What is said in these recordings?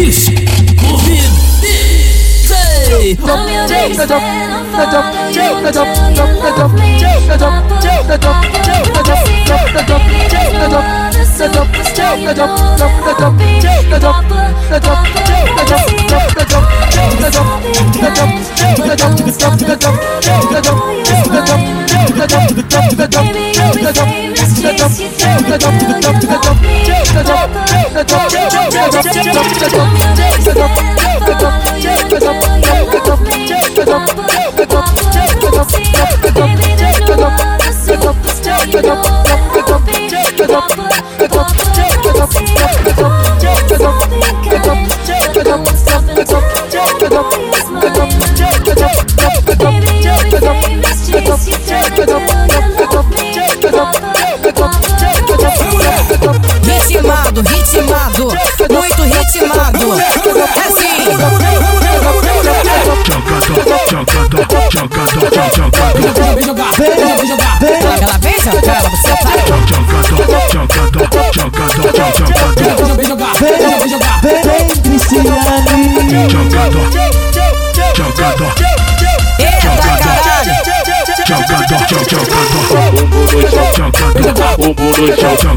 Kiss, Covid, Take that up, that up, take that up, that up, take that up, take that up, take that up, that up, take that up, that up, take that up, that up, take that up, that up, take that up, that up, take that up, that up, take that up, that up, take that up, take that up, take that up, take that up, take that up, take that up, ritmado, ritmado. Tchancador, tchancador Ela vem jogar, ela vem jogar Ela vem jogar, ela você para Tchancador, tchancador, tchancador, tchancador Ela vem jogar, ela vem jogar Vem, Cristiane Tchancador, tchancador O bolo chão, chão,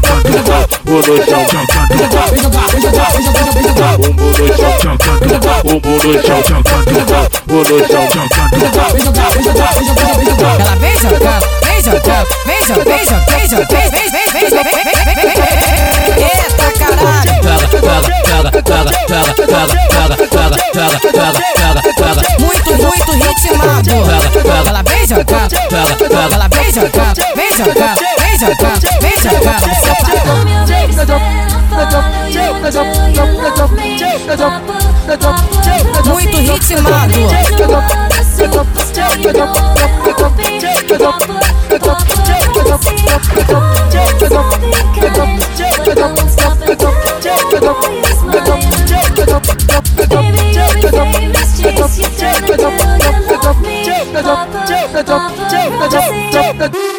bolo chão, chão, bolo chão, chão, bolo chão, chão, bolo chão, chão, jogar o jogar, no jogar, joga jogar, bolo jogar, chão, jogar, vem jogar, vem jogar, vem jogar, vem jogar. Ela vem jogar, vem jogar, vem jogar, vem jogar, vem jogar, vem vem vem vem vem vem vem vem. Eita caralho. Joga, joga, joga, joga, joga, joga, joga, joga, joga, joga, joga. Muito, muito ritmado. Ela vem jogando, jogar, vem jogar, vem jogar, vem jogar, vem jogando. Muito ritmado. Papa, Papa,